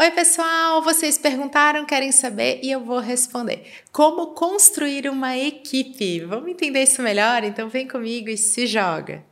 Oi, pessoal! Vocês perguntaram, querem saber e eu vou responder. Como construir uma equipe? Vamos entender isso melhor? Então vem comigo e se joga!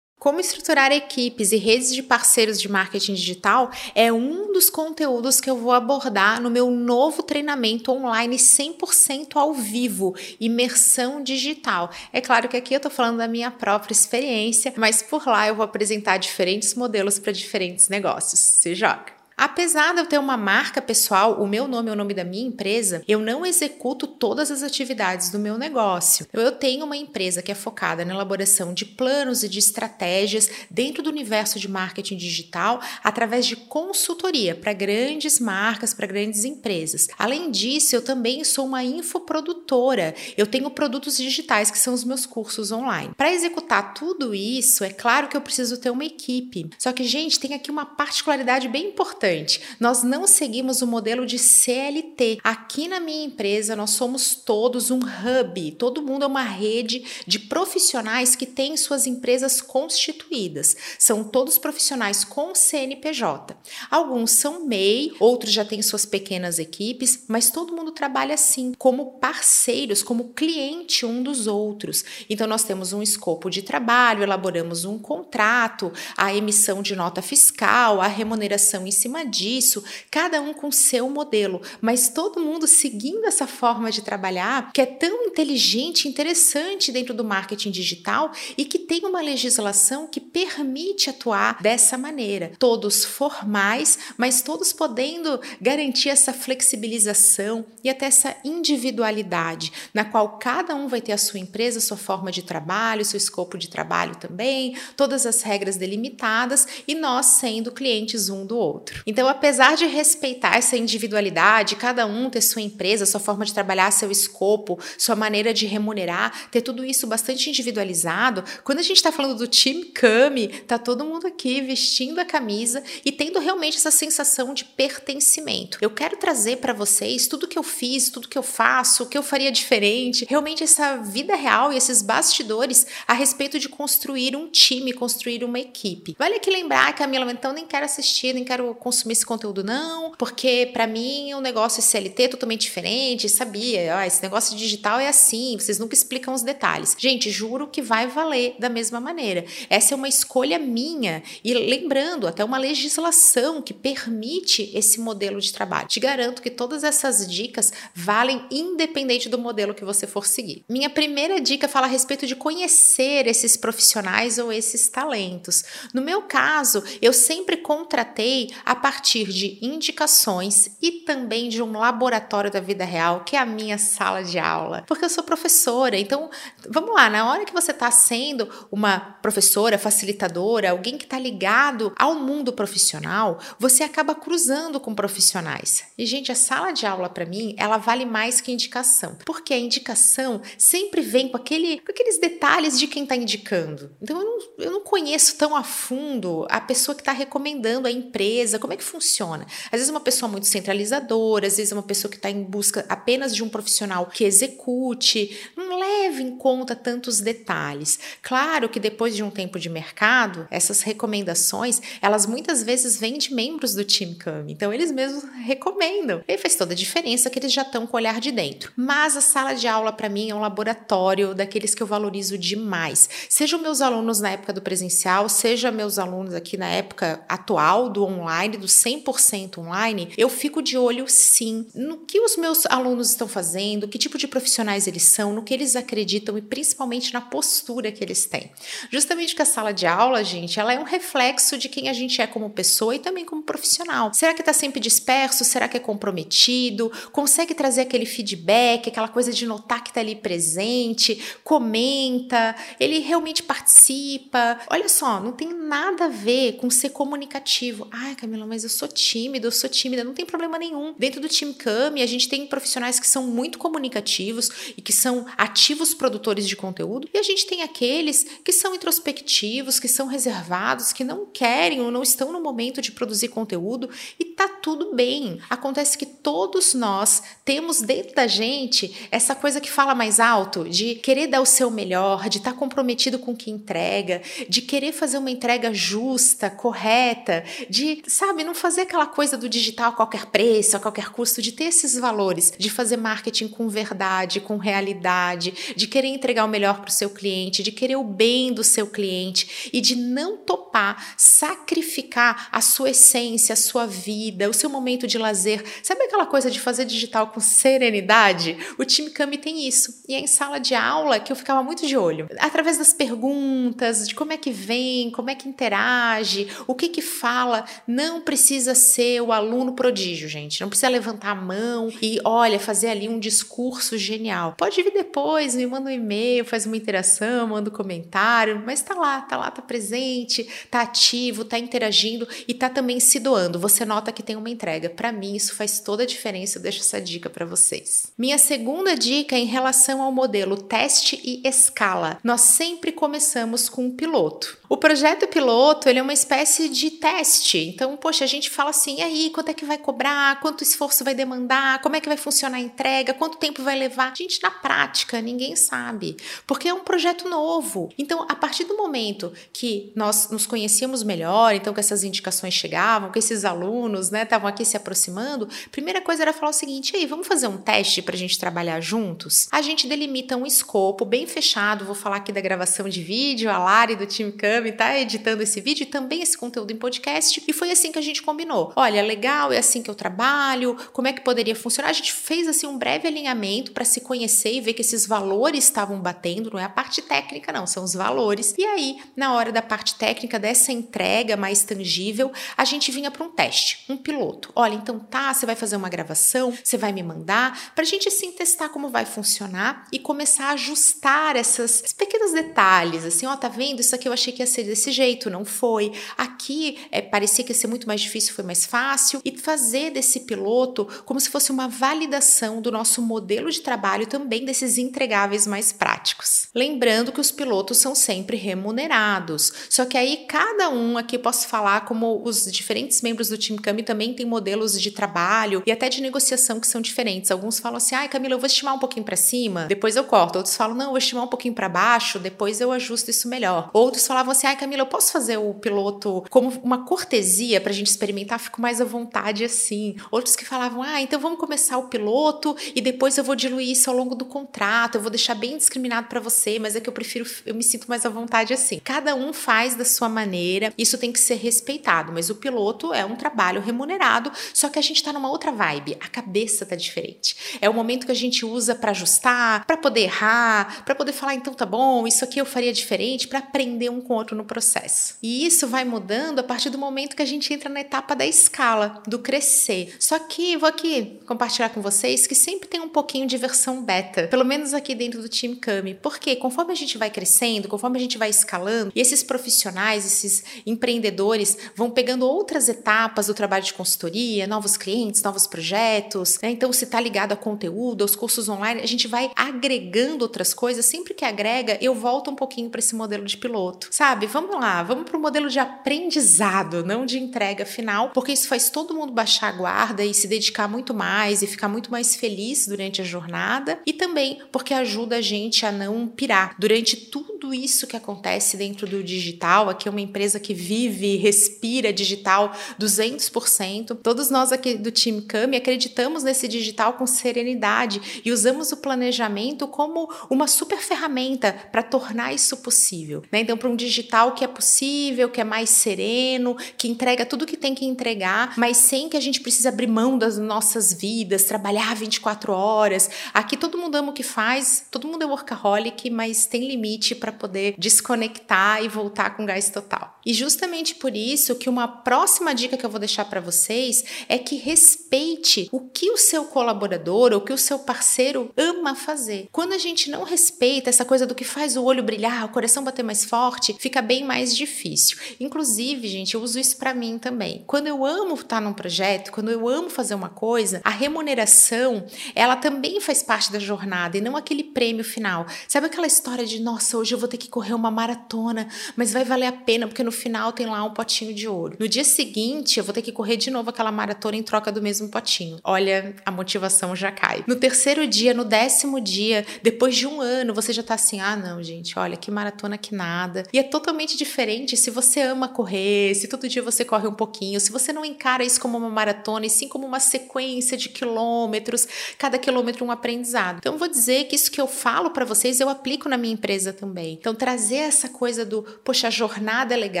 Como estruturar equipes e redes de parceiros de marketing digital é um dos conteúdos que eu vou abordar no meu novo treinamento online 100% ao vivo, imersão digital. É claro que aqui eu estou falando da minha própria experiência, mas por lá eu vou apresentar diferentes modelos para diferentes negócios. Se joga! Apesar de eu ter uma marca pessoal, o meu nome é o nome da minha empresa, eu não executo todas as atividades do meu negócio. Eu tenho uma empresa que é focada na elaboração de planos e de estratégias dentro do universo de marketing digital através de consultoria para grandes marcas, para grandes empresas. Além disso, eu também sou uma infoprodutora. Eu tenho produtos digitais que são os meus cursos online. Para executar tudo isso, é claro que eu preciso ter uma equipe. Só que, gente, tem aqui uma particularidade bem importante importante. Nós não seguimos o modelo de CLT. Aqui na minha empresa, nós somos todos um hub. Todo mundo é uma rede de profissionais que têm suas empresas constituídas. São todos profissionais com CNPJ. Alguns são MEI, outros já têm suas pequenas equipes, mas todo mundo trabalha assim, como parceiros, como cliente um dos outros. Então, nós temos um escopo de trabalho, elaboramos um contrato, a emissão de nota fiscal, a remuneração em cima disso, cada um com seu modelo, mas todo mundo seguindo essa forma de trabalhar que é tão inteligente, interessante dentro do marketing digital e que tem uma legislação que permite atuar dessa maneira. Todos formais, mas todos podendo garantir essa flexibilização e até essa individualidade, na qual cada um vai ter a sua empresa, sua forma de trabalho, seu escopo de trabalho também, todas as regras delimitadas e nós sendo clientes um do outro. Então, apesar de respeitar essa individualidade, cada um ter sua empresa, sua forma de trabalhar, seu escopo, sua maneira de remunerar, ter tudo isso bastante individualizado, quando a gente está falando do time Kami, tá todo mundo aqui vestindo a camisa e tendo realmente essa sensação de pertencimento. Eu quero trazer para vocês tudo que eu fiz, tudo que eu faço, o que eu faria diferente, realmente essa vida real e esses bastidores a respeito de construir um time, construir uma equipe. Vale aqui lembrar, Camila, então nem quero assistir, nem quero consumir consumir esse conteúdo, não, porque para mim o negócio CLT é totalmente diferente, sabia? Ah, esse negócio digital é assim, vocês nunca explicam os detalhes. Gente, juro que vai valer da mesma maneira. Essa é uma escolha minha e lembrando, até uma legislação que permite esse modelo de trabalho. Te garanto que todas essas dicas valem independente do modelo que você for seguir. Minha primeira dica fala a respeito de conhecer esses profissionais ou esses talentos. No meu caso, eu sempre contratei a partir de indicações e também de um laboratório da vida real, que é a minha sala de aula. Porque eu sou professora, então vamos lá, na hora que você está sendo uma professora, facilitadora, alguém que está ligado ao mundo profissional, você acaba cruzando com profissionais. E, gente, a sala de aula, para mim, ela vale mais que indicação. Porque a indicação sempre vem com, aquele, com aqueles detalhes de quem está indicando. Então, eu não, eu não conheço tão a fundo a pessoa que está recomendando a empresa, como é que funciona? Às vezes uma pessoa muito centralizadora, às vezes uma pessoa que está em busca apenas de um profissional que execute, não leve em conta tantos detalhes. Claro que depois de um tempo de mercado, essas recomendações, elas muitas vezes vêm de membros do time Cami, então eles mesmos recomendam. E faz toda a diferença que eles já estão com o olhar de dentro. Mas a sala de aula para mim é um laboratório daqueles que eu valorizo demais. Sejam meus alunos na época do presencial, seja meus alunos aqui na época atual do online, do 100% online, eu fico de olho sim no que os meus alunos estão fazendo, que tipo de profissionais eles são, no que eles acreditam e principalmente na postura que eles têm. Justamente que a sala de aula, gente, ela é um reflexo de quem a gente é como pessoa e também como profissional. Será que está sempre disperso? Será que é comprometido? Consegue trazer aquele feedback, aquela coisa de notar que está ali presente, comenta, ele realmente participa. Olha só, não tem nada a ver com ser comunicativo. Ai, Camila, mas eu sou tímido, eu sou tímida, não tem problema nenhum. Dentro do Team Cami, a gente tem profissionais que são muito comunicativos e que são ativos produtores de conteúdo, e a gente tem aqueles que são introspectivos, que são reservados, que não querem ou não estão no momento de produzir conteúdo e tá tudo bem. Acontece que todos nós temos dentro da gente essa coisa que fala mais alto, de querer dar o seu melhor, de estar tá comprometido com o que entrega, de querer fazer uma entrega justa, correta, de, sabe, não fazer aquela coisa do digital a qualquer preço, a qualquer custo, de ter esses valores, de fazer marketing com verdade, com realidade, de querer entregar o melhor para o seu cliente, de querer o bem do seu cliente e de não topar sacrificar a sua essência, a sua vida, o seu momento de lazer. Sabe aquela coisa de fazer digital com serenidade? O time Kami tem isso. E é em sala de aula que eu ficava muito de olho. Através das perguntas, de como é que vem, como é que interage, o que que fala, não precisa ser o aluno prodígio, gente. Não precisa levantar a mão e, olha, fazer ali um discurso genial. Pode vir depois, me manda um e-mail, faz uma interação, manda um comentário, mas tá lá, tá lá, tá presente, tá ativo, tá interagindo e tá também se doando. Você nota que tem uma entrega. Para mim, isso faz toda a diferença. Eu deixo essa dica para vocês. Minha segunda dica é em relação ao modelo teste e escala. Nós sempre começamos com um piloto. O projeto piloto ele é uma espécie de teste. Então, a gente fala assim: e aí, quanto é que vai cobrar? Quanto esforço vai demandar? Como é que vai funcionar a entrega? Quanto tempo vai levar? Gente, na prática, ninguém sabe, porque é um projeto novo. Então, a partir do momento que nós nos conhecíamos melhor, então que essas indicações chegavam, que esses alunos, né, estavam aqui se aproximando, primeira coisa era falar o seguinte: aí, vamos fazer um teste para a gente trabalhar juntos? A gente delimita um escopo bem fechado. Vou falar aqui da gravação de vídeo, a Lari do time Cam Cami tá editando esse vídeo e também esse conteúdo em podcast. E foi assim que a gente combinou. Olha, legal, é assim que eu trabalho, como é que poderia funcionar? A gente fez assim um breve alinhamento para se conhecer e ver que esses valores estavam batendo, não é a parte técnica, não, são os valores. E aí, na hora da parte técnica dessa entrega mais tangível, a gente vinha para um teste, um piloto. Olha, então tá, você vai fazer uma gravação, você vai me mandar, para a gente assim testar como vai funcionar e começar a ajustar essas, pequenos detalhes, assim, ó, tá vendo? Isso aqui eu achei que ia ser desse jeito, não foi. Aqui é, parecia que ia ser muito mais difícil, foi mais fácil. E fazer desse piloto como se fosse uma validação do nosso modelo de trabalho também desses entregáveis mais práticos. Lembrando que os pilotos são sempre remunerados. Só que aí cada um aqui posso falar como os diferentes membros do time Cami também têm modelos de trabalho e até de negociação que são diferentes. Alguns falam assim: "Ai, Camila, eu vou estimar um pouquinho para cima, depois eu corto". Outros falam: "Não, eu vou estimar um pouquinho para baixo, depois eu ajusto isso melhor". Outros falavam assim: ai, Camila, eu posso fazer o piloto como uma cortesia pra gente experimentar? Fico mais à vontade assim. Outros que falavam: ah, então vamos começar o piloto e depois eu vou diluir isso ao longo do contrato, eu vou deixar bem discriminado para você, mas é que eu prefiro, eu me sinto mais à vontade assim. Cada um faz da sua maneira, isso tem que ser respeitado, mas o piloto é um trabalho remunerado, só que a gente tá numa outra vibe, a cabeça tá diferente. É o momento que a gente usa para ajustar, para poder errar, para poder falar, então tá bom, isso aqui eu faria diferente, para aprender um com o outro no processo. E isso vai mudando a partir do momento que a gente entra na etapa da escala, do crescer. Só que vou aqui compartilhar com vocês que sempre tem um pouquinho de versão beta, pelo menos aqui dentro do time Kami. Porque conforme a gente vai crescendo, conforme a gente vai escalando, esses profissionais, esses empreendedores vão pegando outras etapas do trabalho de consultoria, novos clientes, novos projetos, né? Então, se tá ligado a conteúdo, aos cursos online, a gente vai agregando outras coisas. Sempre que agrega, eu volto um pouquinho para esse modelo de piloto. Sabe, vamos lá, vamos para o modelo de aprendizado, não de entrega final, porque isso faz todo mundo baixar a guarda e se dedicar muito mais e ficar muito mais feliz durante a jornada e também porque ajuda a gente a não pirar durante tudo isso que acontece dentro do digital. Aqui é uma empresa que vive, respira digital 200%. Todos nós aqui do time Cami acreditamos nesse digital com serenidade e usamos o planejamento como uma super ferramenta para tornar isso possível. Né? Então, para um digital que é possível, que é mais sereno, que entrega tudo que tem que entregar, mas sem que a gente precise abrir mão das nossas vidas, trabalhar 24 horas. Aqui todo mundo ama o que faz, todo mundo é workaholic, mas tem limite para poder desconectar e voltar com gás total. E justamente por isso que uma próxima dica que eu vou deixar para vocês é que respeite o que o seu colaborador ou o que o seu parceiro ama fazer. Quando a gente não respeita essa coisa do que faz o olho brilhar, o coração bater mais forte, fica bem mais difícil. Inclusive, gente, eu uso isso para mim também. Quando eu amo estar num projeto, quando eu amo fazer uma coisa, a remuneração, ela também faz parte da jornada e não aquele prêmio final. Sabe aquela história de, nossa, hoje eu vou ter que correr uma maratona, mas vai valer a pena porque no final tem lá um potinho de ouro. No dia seguinte, eu vou ter que correr de novo aquela maratona em troca do mesmo potinho. Olha, a motivação já cai. No terceiro dia, no décimo dia, depois de um ano, você já tá assim: ah, não, gente, olha, que maratona que nada. E é totalmente diferente se você ama correr, se todo dia você corre um pouquinho, se você não encara isso como uma maratona e sim como uma sequência de quilômetros, cada quilômetro um aprendizado. Então, vou dizer que isso que eu falo para vocês eu aplico na minha empresa também. Então, trazer essa coisa do, poxa, a jornada é legal,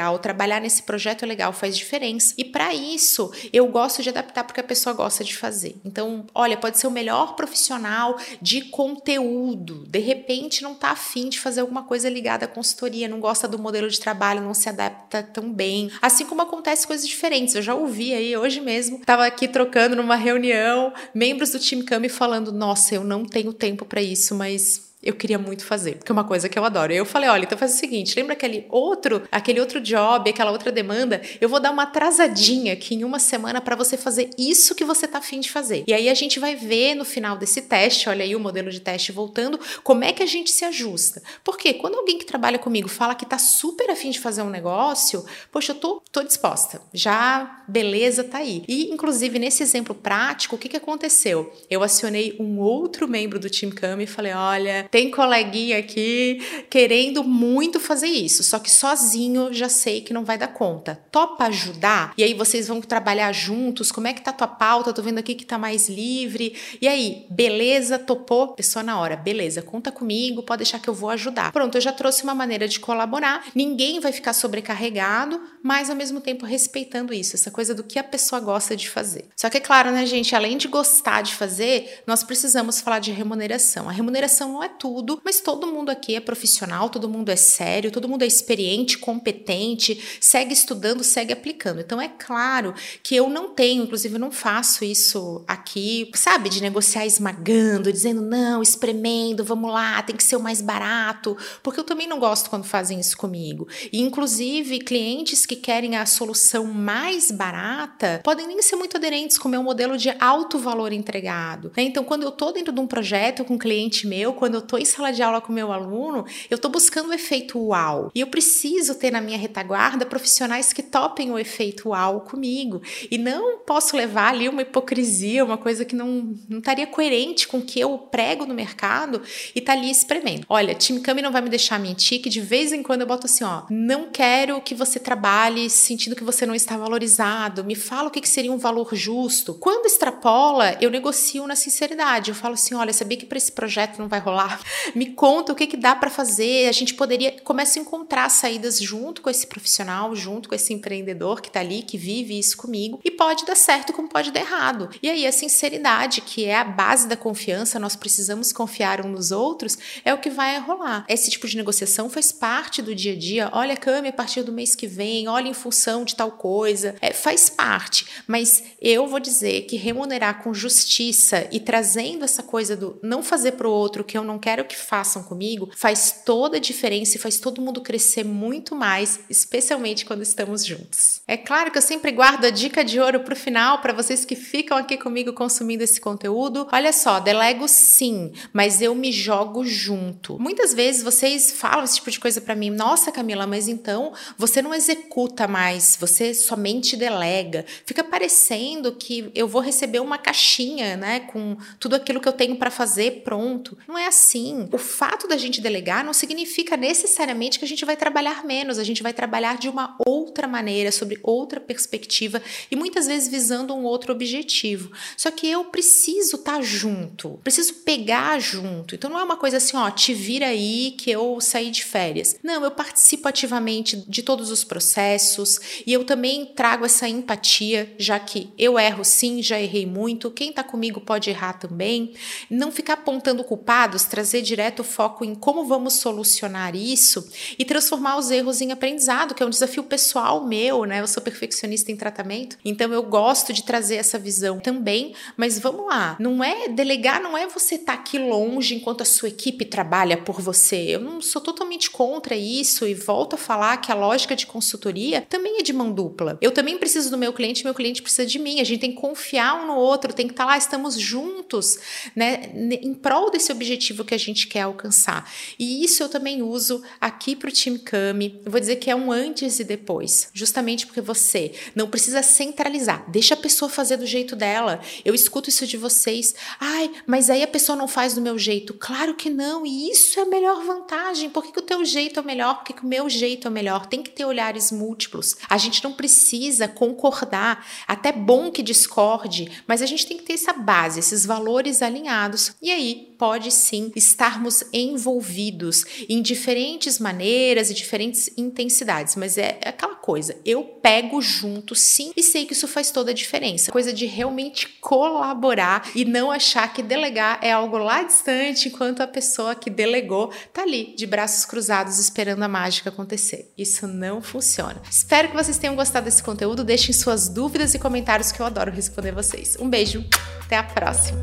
trabalhar nesse projeto é legal, faz diferença. E para isso, eu gosto de adaptar porque a pessoa gosta de fazer. Então, olha, pode ser o melhor profissional de conteúdo. De repente, não tá afim de fazer alguma coisa ligada à consultoria, não gosta do modelo de trabalho, não se adapta tão bem. Assim como acontece coisas diferentes. Eu já ouvi aí hoje mesmo, estava aqui trocando numa reunião, membros do time Cami falando: "Nossa, eu não tenho tempo para isso, mas eu queria muito fazer, porque é uma coisa que eu adoro. Eu falei, olha, então faz o seguinte, lembra aquele outro, aquele outro job, aquela outra demanda? Eu vou dar uma atrasadinha aqui em uma semana para você fazer isso que você tá afim de fazer. E aí a gente vai ver no final desse teste, olha aí o modelo de teste voltando, como é que a gente se ajusta. Porque quando alguém que trabalha comigo fala que tá super afim de fazer um negócio, poxa, eu tô, tô disposta. Já, beleza, tá aí. E, inclusive, nesse exemplo prático, o que que aconteceu? Eu acionei um outro membro do Team Cam e falei, olha, tem coleguinha aqui querendo muito fazer isso, só que sozinho já sei que não vai dar conta. Topa ajudar? E aí vocês vão trabalhar juntos? Como é que tá a tua pauta? Tô vendo aqui que tá mais livre. E aí, beleza, topou? Pessoa na hora, beleza, conta comigo, pode deixar que eu vou ajudar. Pronto, eu já trouxe uma maneira de colaborar. Ninguém vai ficar sobrecarregado, mas ao mesmo tempo respeitando isso, essa coisa do que a pessoa gosta de fazer. Só que é claro, né, gente, além de gostar de fazer, nós precisamos falar de remuneração. A remuneração não é tudo, mas todo mundo aqui é profissional, todo mundo é sério, todo mundo é experiente, competente, segue estudando, segue aplicando. Então é claro que eu não tenho, inclusive eu não faço isso aqui, sabe, de negociar esmagando, dizendo não, espremendo, vamos lá, tem que ser o mais barato, porque eu também não gosto quando fazem isso comigo. E inclusive clientes que querem a solução mais barata podem nem ser muito aderentes com o meu modelo de alto valor entregado. Né? Então quando eu tô dentro de um projeto com um cliente meu, quando eu estou em sala de aula com meu aluno, eu estou buscando o efeito uau. E eu preciso ter na minha retaguarda profissionais que topem o efeito uau comigo. E não posso levar ali uma hipocrisia, uma coisa que não, não estaria coerente com o que eu prego no mercado e tá ali espremendo. Olha, Team Cami não vai me deixar mentir, que de vez em quando eu boto assim, ó, não quero que você trabalhe sentindo que você não está valorizado, me fala o que, que seria um valor justo. Quando extrapola, eu negocio na sinceridade. Eu falo assim, olha, sabia que para esse projeto não vai rolar? Me conta o que, que dá para fazer. A gente poderia começar a encontrar saídas junto com esse profissional, junto com esse empreendedor que está ali, que vive isso comigo. E pode dar certo, como pode dar errado. E aí, a sinceridade, que é a base da confiança, nós precisamos confiar uns nos outros, é o que vai rolar. Esse tipo de negociação faz parte do dia a dia. Olha, Cami, a partir do mês que vem, olha em função de tal coisa. É, faz parte. Mas eu vou dizer que remunerar com justiça e trazendo essa coisa do não fazer para o outro o que eu não quero que façam comigo, faz toda a diferença e faz todo mundo crescer muito mais, especialmente quando estamos juntos. É claro que eu sempre guardo a dica de ouro para o final, para vocês que ficam aqui comigo consumindo esse conteúdo. Olha só, delego sim, mas eu me jogo junto. Muitas vezes vocês falam esse tipo de coisa para mim, nossa Camila, mas então você não executa mais, você somente delega. Fica parecendo que eu vou receber uma caixinha, né, com tudo aquilo que eu tenho para fazer pronto. Não é assim. O fato da gente delegar não significa necessariamente que a gente vai trabalhar menos, a gente vai trabalhar de uma outra maneira, sobre outra perspectiva e muitas vezes visando um outro objetivo. Só que eu preciso estar tá junto, preciso pegar junto. Então não é uma coisa assim, ó, te vira aí que eu saí de férias. Não, eu participo ativamente de todos os processos e eu também trago essa empatia, já que eu erro sim, já errei muito, quem tá comigo pode errar também. Não ficar apontando culpados, trazer direto o foco em como vamos solucionar isso e transformar os erros em aprendizado, que é um desafio pessoal meu, né? Eu sou perfeccionista em tratamento, então eu gosto de trazer essa visão também, mas vamos lá, não é delegar, não é você estar tá aqui longe enquanto a sua equipe trabalha por você. Eu não sou totalmente contra isso e volto a falar que a lógica de consultoria também é de mão dupla. Eu também preciso do meu cliente, meu cliente precisa de mim. A gente tem que confiar um no outro, tem que estar tá lá, estamos juntos, né, em prol desse objetivo que a gente quer alcançar. E isso eu também uso aqui para o time Kami. Vou dizer que é um antes e depois, justamente porque você não precisa centralizar. Deixa a pessoa fazer do jeito dela. Eu escuto isso de vocês. Ai, mas aí a pessoa não faz do meu jeito. Claro que não. E isso é a melhor vantagem. Por que, que o teu jeito é melhor? Por que, que o meu jeito é melhor? Tem que ter olhares múltiplos. A gente não precisa concordar. Até bom que discorde, mas a gente tem que ter essa base, esses valores alinhados. E aí pode sim estarmos envolvidos em diferentes maneiras e diferentes intensidades, mas é aquela coisa, eu pego junto sim e sei que isso faz toda a diferença. Coisa de realmente colaborar e não achar que delegar é algo lá distante, enquanto a pessoa que delegou tá ali de braços cruzados esperando a mágica acontecer. Isso não funciona. Espero que vocês tenham gostado desse conteúdo. Deixem suas dúvidas e comentários que eu adoro responder vocês. Um beijo, até a próxima.